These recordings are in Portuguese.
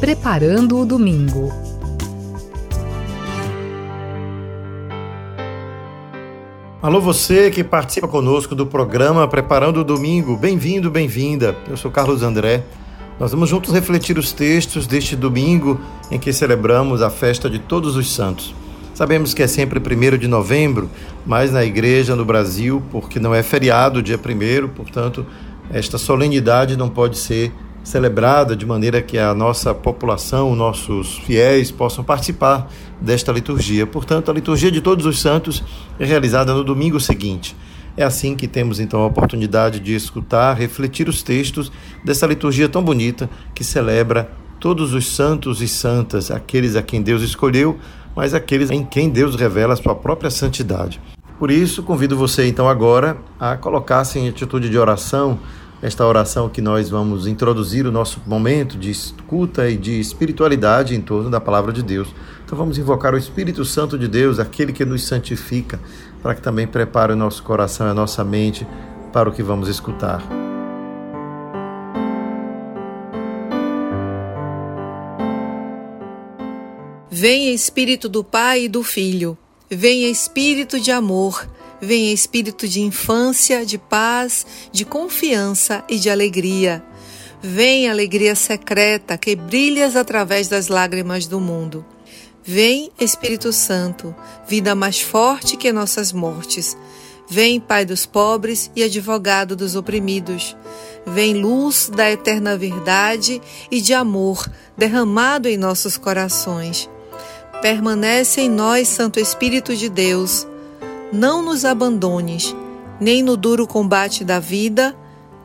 Preparando o Domingo. Alô, você que participa conosco do programa Preparando o Domingo, bem-vindo, bem-vinda. Eu sou Carlos André. Nós vamos juntos refletir os textos deste domingo em que celebramos a festa de Todos os Santos. Sabemos que é sempre 1 de novembro, mas na igreja no Brasil, porque não é feriado dia 1, portanto, esta solenidade não pode ser celebrada de maneira que a nossa população, nossos fiéis possam participar desta liturgia. Portanto, a liturgia de Todos os Santos é realizada no domingo seguinte. É assim que temos então a oportunidade de escutar, refletir os textos dessa liturgia tão bonita que celebra todos os santos e santas, aqueles a quem Deus escolheu, mas aqueles em quem Deus revela a sua própria santidade. Por isso, convido você então agora a colocar-se em atitude de oração esta oração que nós vamos introduzir o nosso momento de escuta e de espiritualidade em torno da palavra de Deus. Então vamos invocar o Espírito Santo de Deus, aquele que nos santifica, para que também prepare o nosso coração e a nossa mente para o que vamos escutar. Venha Espírito do Pai e do Filho, venha Espírito de amor venha espírito de infância, de paz, de confiança e de alegria. Vem alegria secreta que brilhas através das lágrimas do mundo. Vem Espírito Santo, vida mais forte que nossas mortes. Vem Pai dos pobres e advogado dos oprimidos. Vem luz da eterna verdade e de amor derramado em nossos corações. Permanece em nós, Santo Espírito de Deus não nos abandones, nem no duro combate da vida,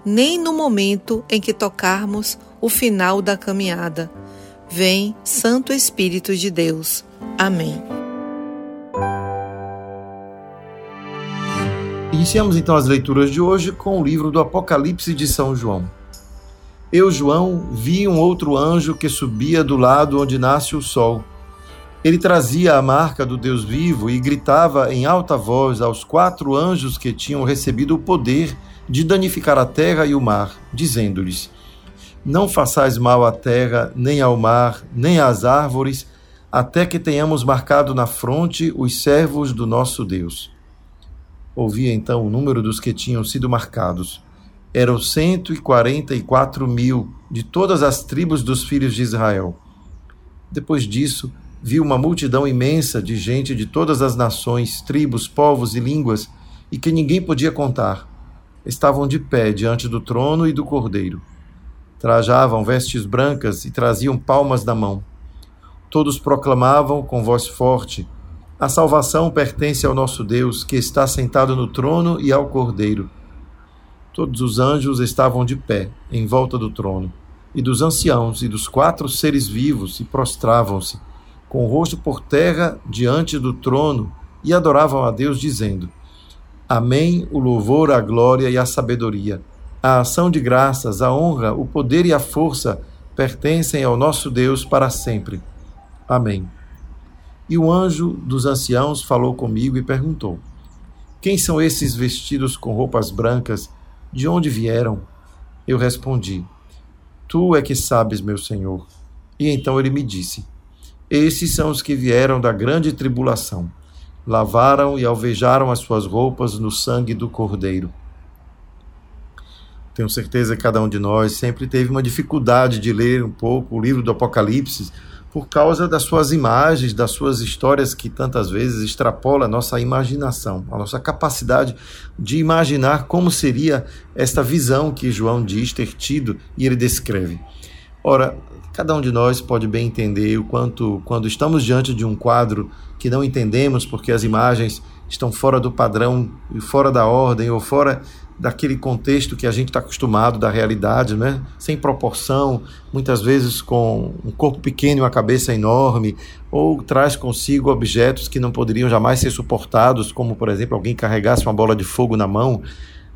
nem no momento em que tocarmos o final da caminhada. Vem, Santo Espírito de Deus. Amém. Iniciamos então as leituras de hoje com o livro do Apocalipse de São João. Eu, João, vi um outro anjo que subia do lado onde nasce o sol ele trazia a marca do Deus vivo e gritava em alta voz aos quatro anjos que tinham recebido o poder de danificar a terra e o mar, dizendo-lhes: Não façais mal à terra, nem ao mar, nem às árvores, até que tenhamos marcado na fronte os servos do nosso Deus. Ouvi então o número dos que tinham sido marcados. Eram cento e quarenta e quatro mil de todas as tribos dos filhos de Israel. Depois disso, viu uma multidão imensa de gente de todas as nações, tribos, povos e línguas, e que ninguém podia contar. Estavam de pé diante do trono e do cordeiro. Trajavam vestes brancas e traziam palmas na mão. Todos proclamavam com voz forte: A salvação pertence ao nosso Deus, que está sentado no trono e ao cordeiro. Todos os anjos estavam de pé, em volta do trono, e dos anciãos e dos quatro seres vivos, e prostravam-se com o rosto por terra diante do trono e adoravam a Deus, dizendo: Amém, o louvor, a glória e a sabedoria, a ação de graças, a honra, o poder e a força pertencem ao nosso Deus para sempre. Amém. E o anjo dos anciãos falou comigo e perguntou: Quem são esses vestidos com roupas brancas? De onde vieram? Eu respondi: Tu é que sabes, meu Senhor. E então ele me disse: esses são os que vieram da grande tribulação. Lavaram e alvejaram as suas roupas no sangue do Cordeiro. Tenho certeza que cada um de nós sempre teve uma dificuldade de ler um pouco o livro do Apocalipse por causa das suas imagens, das suas histórias que tantas vezes extrapola a nossa imaginação, a nossa capacidade de imaginar como seria esta visão que João diz ter tido e ele descreve. Ora, Cada um de nós pode bem entender o quanto, quando estamos diante de um quadro que não entendemos porque as imagens estão fora do padrão fora da ordem ou fora daquele contexto que a gente está acostumado da realidade, né? sem proporção, muitas vezes com um corpo pequeno e uma cabeça enorme, ou traz consigo objetos que não poderiam jamais ser suportados, como por exemplo alguém carregasse uma bola de fogo na mão.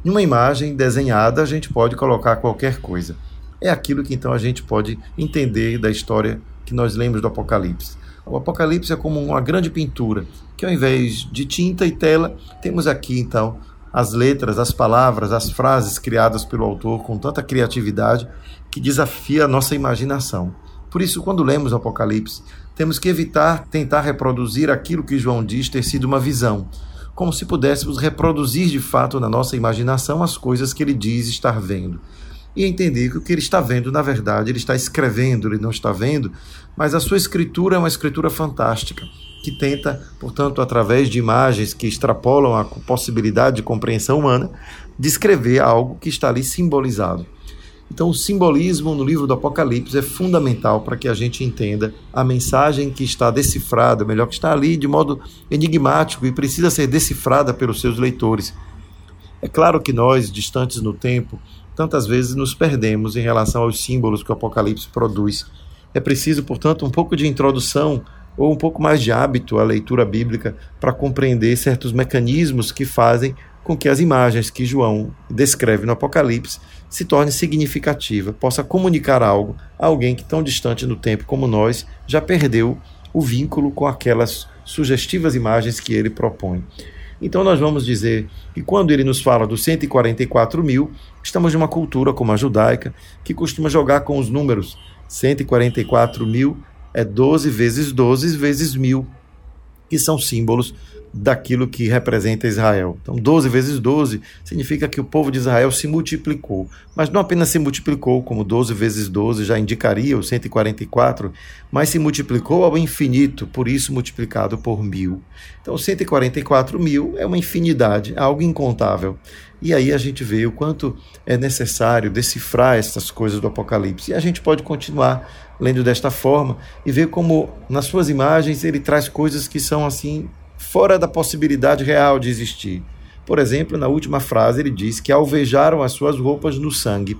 Numa imagem desenhada, a gente pode colocar qualquer coisa é aquilo que então a gente pode entender da história que nós lemos do Apocalipse. O Apocalipse é como uma grande pintura, que ao invés de tinta e tela, temos aqui então as letras, as palavras, as frases criadas pelo autor com tanta criatividade que desafia a nossa imaginação. Por isso, quando lemos o Apocalipse, temos que evitar tentar reproduzir aquilo que João diz ter sido uma visão, como se pudéssemos reproduzir de fato na nossa imaginação as coisas que ele diz estar vendo. E entender que o que ele está vendo, na verdade, ele está escrevendo, ele não está vendo, mas a sua escritura é uma escritura fantástica, que tenta, portanto, através de imagens que extrapolam a possibilidade de compreensão humana, descrever algo que está ali simbolizado. Então, o simbolismo no livro do Apocalipse é fundamental para que a gente entenda a mensagem que está decifrada, melhor, que está ali de modo enigmático e precisa ser decifrada pelos seus leitores. É claro que nós, distantes no tempo, tantas vezes nos perdemos em relação aos símbolos que o Apocalipse produz. É preciso, portanto, um pouco de introdução ou um pouco mais de hábito à leitura bíblica para compreender certos mecanismos que fazem com que as imagens que João descreve no Apocalipse se torne significativa, possa comunicar algo a alguém que tão distante no tempo como nós já perdeu o vínculo com aquelas sugestivas imagens que ele propõe. Então nós vamos dizer que quando ele nos fala dos 144 mil, estamos numa cultura como a judaica, que costuma jogar com os números. 144 mil é 12 vezes 12 vezes mil, que são símbolos daquilo que representa Israel. Então, 12 vezes 12 significa que o povo de Israel se multiplicou. Mas não apenas se multiplicou, como 12 vezes 12 já indicaria o 144, mas se multiplicou ao infinito, por isso multiplicado por mil. Então, 144 mil é uma infinidade, algo incontável. E aí a gente vê o quanto é necessário decifrar essas coisas do Apocalipse. E a gente pode continuar lendo desta forma e ver como nas suas imagens ele traz coisas que são assim fora da possibilidade real de existir. Por exemplo, na última frase ele diz que alvejaram as suas roupas no sangue.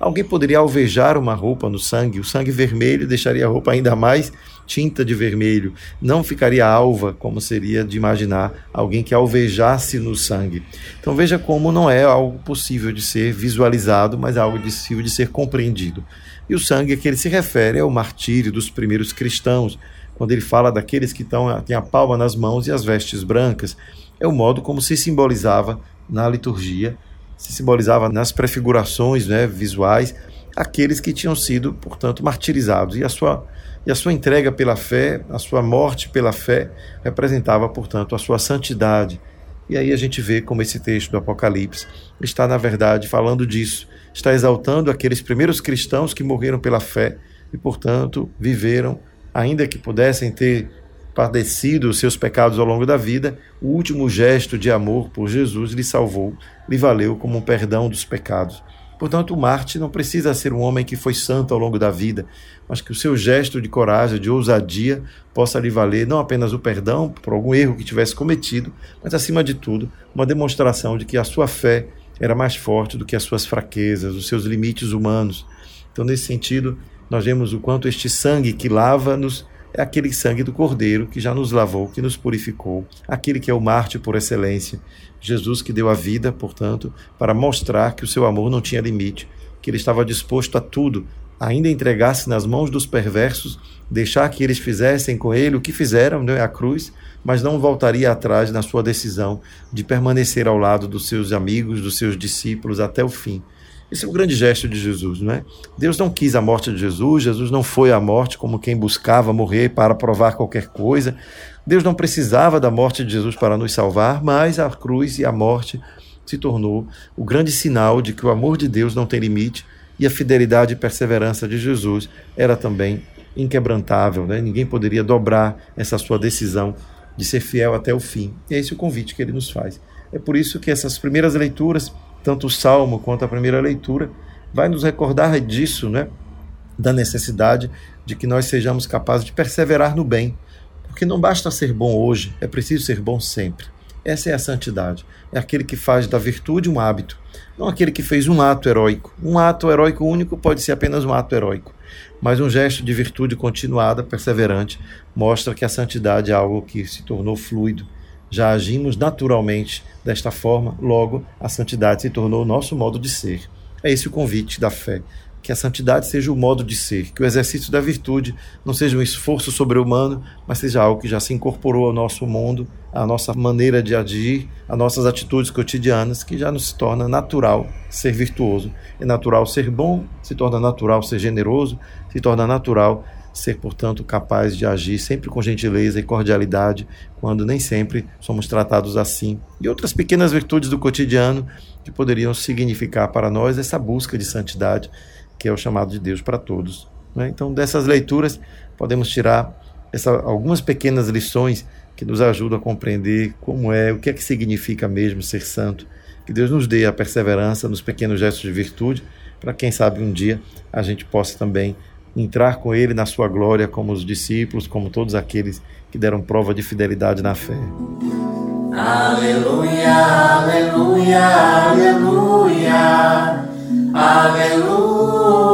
Alguém poderia alvejar uma roupa no sangue? O sangue vermelho deixaria a roupa ainda mais tinta de vermelho. Não ficaria alva, como seria de imaginar alguém que alvejasse no sangue. Então veja como não é algo possível de ser visualizado, mas algo possível de ser compreendido. E o sangue a que ele se refere é o martírio dos primeiros cristãos, quando ele fala daqueles que estão, têm a palma nas mãos e as vestes brancas, é o modo como se simbolizava na liturgia, se simbolizava nas prefigurações né, visuais, aqueles que tinham sido, portanto, martirizados. E a sua, e a sua entrega pela fé, a sua morte pela fé, representava, portanto, a sua santidade. E aí a gente vê como esse texto do Apocalipse está, na verdade, falando disso. Está exaltando aqueles primeiros cristãos que morreram pela fé e, portanto, viveram ainda que pudessem ter padecido os seus pecados ao longo da vida, o último gesto de amor por Jesus lhe salvou, lhe valeu como um perdão dos pecados. Portanto, o Marte não precisa ser um homem que foi santo ao longo da vida, mas que o seu gesto de coragem, de ousadia, possa lhe valer não apenas o perdão por algum erro que tivesse cometido, mas, acima de tudo, uma demonstração de que a sua fé era mais forte do que as suas fraquezas, os seus limites humanos. Então, nesse sentido, nós vemos o quanto este sangue que lava-nos é aquele sangue do Cordeiro que já nos lavou, que nos purificou, aquele que é o Marte por excelência. Jesus que deu a vida, portanto, para mostrar que o seu amor não tinha limite, que ele estava disposto a tudo, ainda entregar-se nas mãos dos perversos, deixar que eles fizessem com ele o que fizeram, né, a cruz, mas não voltaria atrás na sua decisão de permanecer ao lado dos seus amigos, dos seus discípulos até o fim. Esse é o grande gesto de Jesus, não é? Deus não quis a morte de Jesus, Jesus não foi à morte como quem buscava morrer para provar qualquer coisa. Deus não precisava da morte de Jesus para nos salvar, mas a cruz e a morte se tornou o grande sinal de que o amor de Deus não tem limite e a fidelidade e perseverança de Jesus era também inquebrantável, né? Ninguém poderia dobrar essa sua decisão de ser fiel até o fim. E é esse o convite que ele nos faz. É por isso que essas primeiras leituras tanto o salmo quanto a primeira leitura, vai nos recordar disso, né? Da necessidade de que nós sejamos capazes de perseverar no bem. Porque não basta ser bom hoje, é preciso ser bom sempre. Essa é a santidade. É aquele que faz da virtude um hábito, não aquele que fez um ato heróico. Um ato heróico único pode ser apenas um ato heróico, mas um gesto de virtude continuada, perseverante, mostra que a santidade é algo que se tornou fluido, já agimos naturalmente desta forma, logo a santidade se tornou o nosso modo de ser. É esse o convite da fé. Que a santidade seja o modo de ser, que o exercício da virtude não seja um esforço sobre-humano, mas seja algo que já se incorporou ao nosso mundo, à nossa maneira de agir, às nossas atitudes cotidianas, que já nos torna natural ser virtuoso. É natural ser bom, se torna natural ser generoso, se torna natural ser, portanto, capaz de agir sempre com gentileza e cordialidade, quando nem sempre somos tratados assim. E outras pequenas virtudes do cotidiano que poderiam significar para nós essa busca de santidade, que é o chamado de Deus para todos. Né? Então, dessas leituras, podemos tirar essa, algumas pequenas lições que nos ajudam a compreender como é, o que é que significa mesmo ser santo. Que Deus nos dê a perseverança nos pequenos gestos de virtude, para quem sabe um dia a gente possa também entrar com Ele na sua glória, como os discípulos, como todos aqueles que deram prova de fidelidade na fé. Aleluia, aleluia, aleluia, aleluia,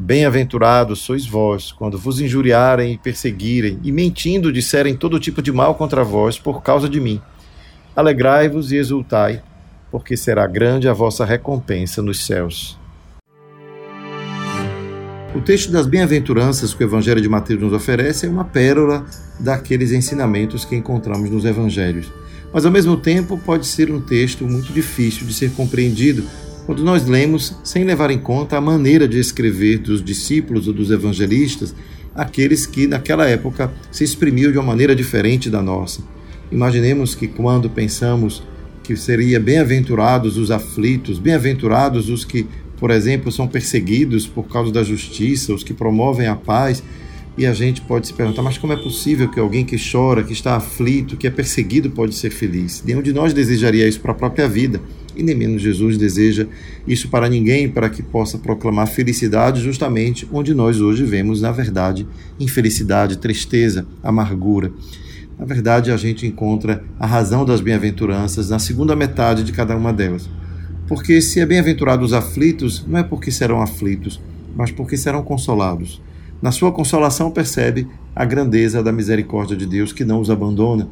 Bem-aventurados sois vós, quando vos injuriarem e perseguirem, e mentindo disserem todo tipo de mal contra vós por causa de mim. Alegrai-vos e exultai, porque será grande a vossa recompensa nos céus. O texto das bem-aventuranças que o Evangelho de Mateus nos oferece é uma pérola daqueles ensinamentos que encontramos nos Evangelhos. Mas, ao mesmo tempo, pode ser um texto muito difícil de ser compreendido quando nós lemos sem levar em conta a maneira de escrever dos discípulos ou dos evangelistas, aqueles que naquela época se exprimiam de uma maneira diferente da nossa. Imaginemos que quando pensamos que seria bem-aventurados os aflitos, bem-aventurados os que, por exemplo, são perseguidos por causa da justiça, os que promovem a paz. E a gente pode se perguntar, mas como é possível que alguém que chora, que está aflito, que é perseguido, pode ser feliz? Nenhum de nós desejaria isso para a própria vida, e nem menos Jesus deseja isso para ninguém, para que possa proclamar felicidade justamente onde nós hoje vemos, na verdade, infelicidade, tristeza, amargura. Na verdade, a gente encontra a razão das bem-aventuranças na segunda metade de cada uma delas. Porque se é bem-aventurado os aflitos, não é porque serão aflitos, mas porque serão consolados. Na sua consolação percebe a grandeza da misericórdia de Deus que não os abandona.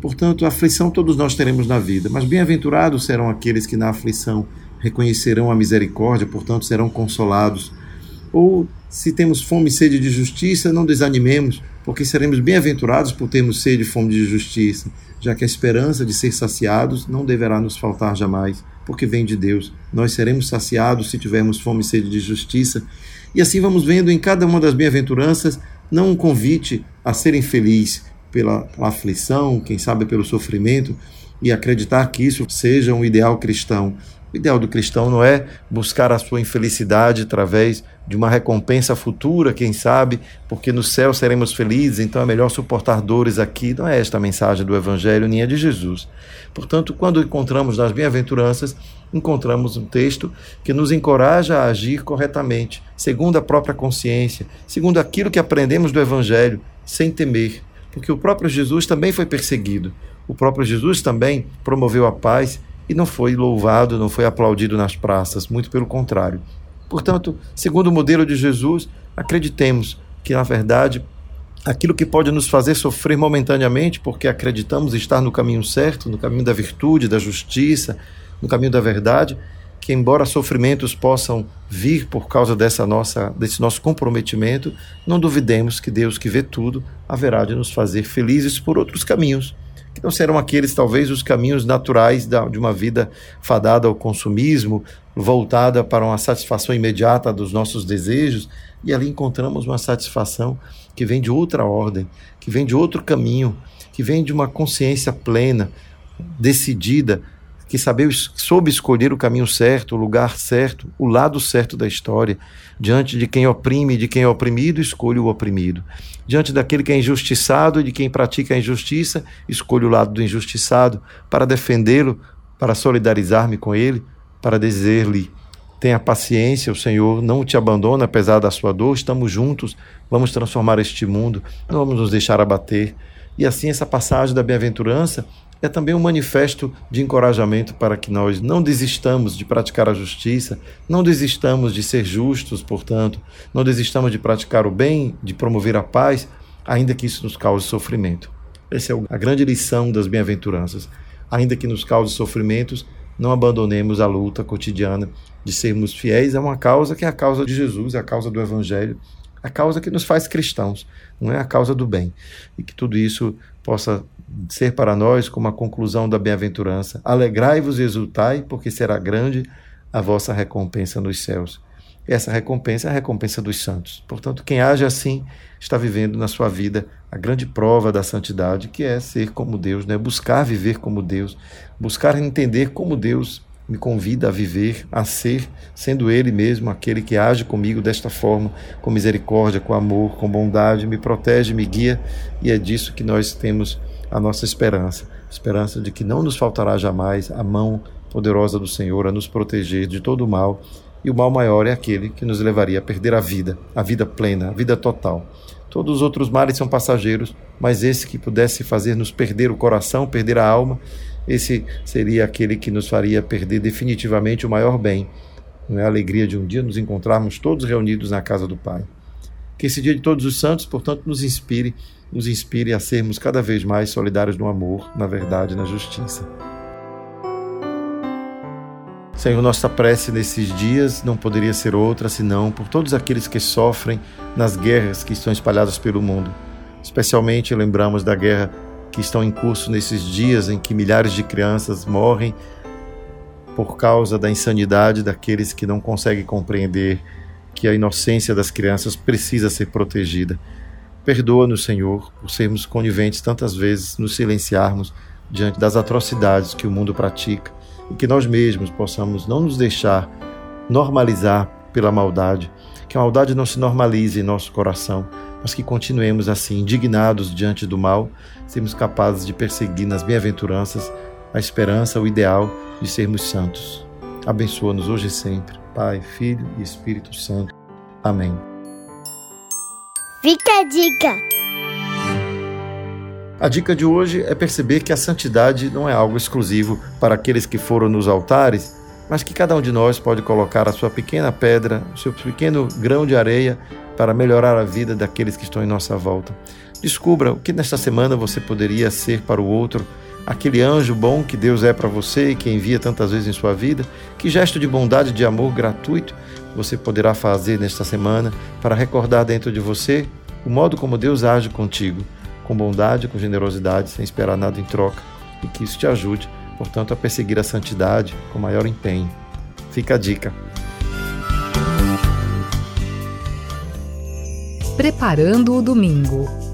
Portanto, a aflição todos nós teremos na vida, mas bem-aventurados serão aqueles que na aflição reconhecerão a misericórdia, portanto serão consolados. Ou se temos fome e sede de justiça, não desanimemos, porque seremos bem-aventurados por termos sede e fome de justiça, já que a esperança de ser saciados não deverá nos faltar jamais, porque vem de Deus. Nós seremos saciados se tivermos fome e sede de justiça. E assim vamos vendo em cada uma das bem-aventuranças não um convite a ser infeliz pela aflição, quem sabe pelo sofrimento, e acreditar que isso seja um ideal cristão, o ideal do cristão não é buscar a sua infelicidade através de uma recompensa futura, quem sabe, porque no céu seremos felizes, então é melhor suportar dores aqui. Não é esta a mensagem do Evangelho, nem a de Jesus. Portanto, quando encontramos nas bem-aventuranças, encontramos um texto que nos encoraja a agir corretamente, segundo a própria consciência, segundo aquilo que aprendemos do Evangelho, sem temer, porque o próprio Jesus também foi perseguido. O próprio Jesus também promoveu a paz e não foi louvado, não foi aplaudido nas praças, muito pelo contrário. Portanto, segundo o modelo de Jesus, acreditemos que, na verdade, aquilo que pode nos fazer sofrer momentaneamente, porque acreditamos estar no caminho certo, no caminho da virtude, da justiça, no caminho da verdade, que embora sofrimentos possam vir por causa dessa nossa, desse nosso comprometimento, não duvidemos que Deus que vê tudo haverá de nos fazer felizes por outros caminhos que não serão aqueles, talvez, os caminhos naturais da, de uma vida fadada ao consumismo, voltada para uma satisfação imediata dos nossos desejos, e ali encontramos uma satisfação que vem de outra ordem, que vem de outro caminho, que vem de uma consciência plena, decidida, que sabe, soube escolher o caminho certo, o lugar certo, o lado certo da história. Diante de quem oprime de quem é oprimido, escolhe o oprimido. Diante daquele que é injustiçado e de quem pratica a injustiça, escolho o lado do injustiçado para defendê-lo, para solidarizar-me com ele, para dizer-lhe: tenha paciência, o Senhor não te abandona apesar da sua dor, estamos juntos, vamos transformar este mundo, não vamos nos deixar abater. E assim, essa passagem da bem-aventurança é também um manifesto de encorajamento para que nós não desistamos de praticar a justiça, não desistamos de ser justos, portanto, não desistamos de praticar o bem, de promover a paz, ainda que isso nos cause sofrimento. Essa é a grande lição das bem-aventuranças. Ainda que nos cause sofrimentos, não abandonemos a luta cotidiana de sermos fiéis a uma causa que é a causa de Jesus, a causa do Evangelho, a causa que nos faz cristãos, não é a causa do bem. E que tudo isso possa ser para nós como a conclusão da bem-aventurança. Alegrai-vos e exultai, porque será grande a vossa recompensa nos céus. Essa recompensa é a recompensa dos santos. Portanto, quem age assim está vivendo na sua vida a grande prova da santidade, que é ser como Deus, né? buscar viver como Deus, buscar entender como Deus me convida a viver, a ser, sendo Ele mesmo aquele que age comigo desta forma, com misericórdia, com amor, com bondade, me protege, me guia, e é disso que nós temos a nossa esperança esperança de que não nos faltará jamais a mão poderosa do Senhor a nos proteger de todo o mal, e o mal maior é aquele que nos levaria a perder a vida, a vida plena, a vida total. Todos os outros males são passageiros, mas esse que pudesse fazer-nos perder o coração, perder a alma, esse seria aquele que nos faria perder definitivamente o maior bem, não é a alegria de um dia nos encontrarmos todos reunidos na casa do Pai. Que esse dia de todos os santos, portanto, nos inspire, nos inspire a sermos cada vez mais solidários no amor, na verdade e na justiça. Senhor, nossa prece nesses dias não poderia ser outra senão por todos aqueles que sofrem nas guerras que estão espalhadas pelo mundo. Especialmente lembramos da guerra que estão em curso nesses dias em que milhares de crianças morrem por causa da insanidade daqueles que não conseguem compreender que a inocência das crianças precisa ser protegida. Perdoa-nos, Senhor, por sermos coniventes tantas vezes, nos silenciarmos diante das atrocidades que o mundo pratica e que nós mesmos possamos não nos deixar normalizar pela maldade, que a maldade não se normalize em nosso coração, mas que continuemos assim, indignados diante do mal, sermos capazes de perseguir nas bem-aventuranças a esperança, o ideal de sermos santos. Abençoa-nos hoje e sempre, Pai, Filho e Espírito Santo. Amém. Fica a dica! A dica de hoje é perceber que a santidade não é algo exclusivo para aqueles que foram nos altares, mas que cada um de nós pode colocar a sua pequena pedra, o seu pequeno grão de areia para melhorar a vida daqueles que estão em nossa volta. Descubra o que nesta semana você poderia ser para o outro, aquele anjo bom que Deus é para você e que envia tantas vezes em sua vida. Que gesto de bondade de amor gratuito você poderá fazer nesta semana para recordar dentro de você o modo como Deus age contigo, com bondade, com generosidade, sem esperar nada em troca, e que isso te ajude, portanto, a perseguir a santidade com maior empenho. Fica a dica. Preparando o domingo.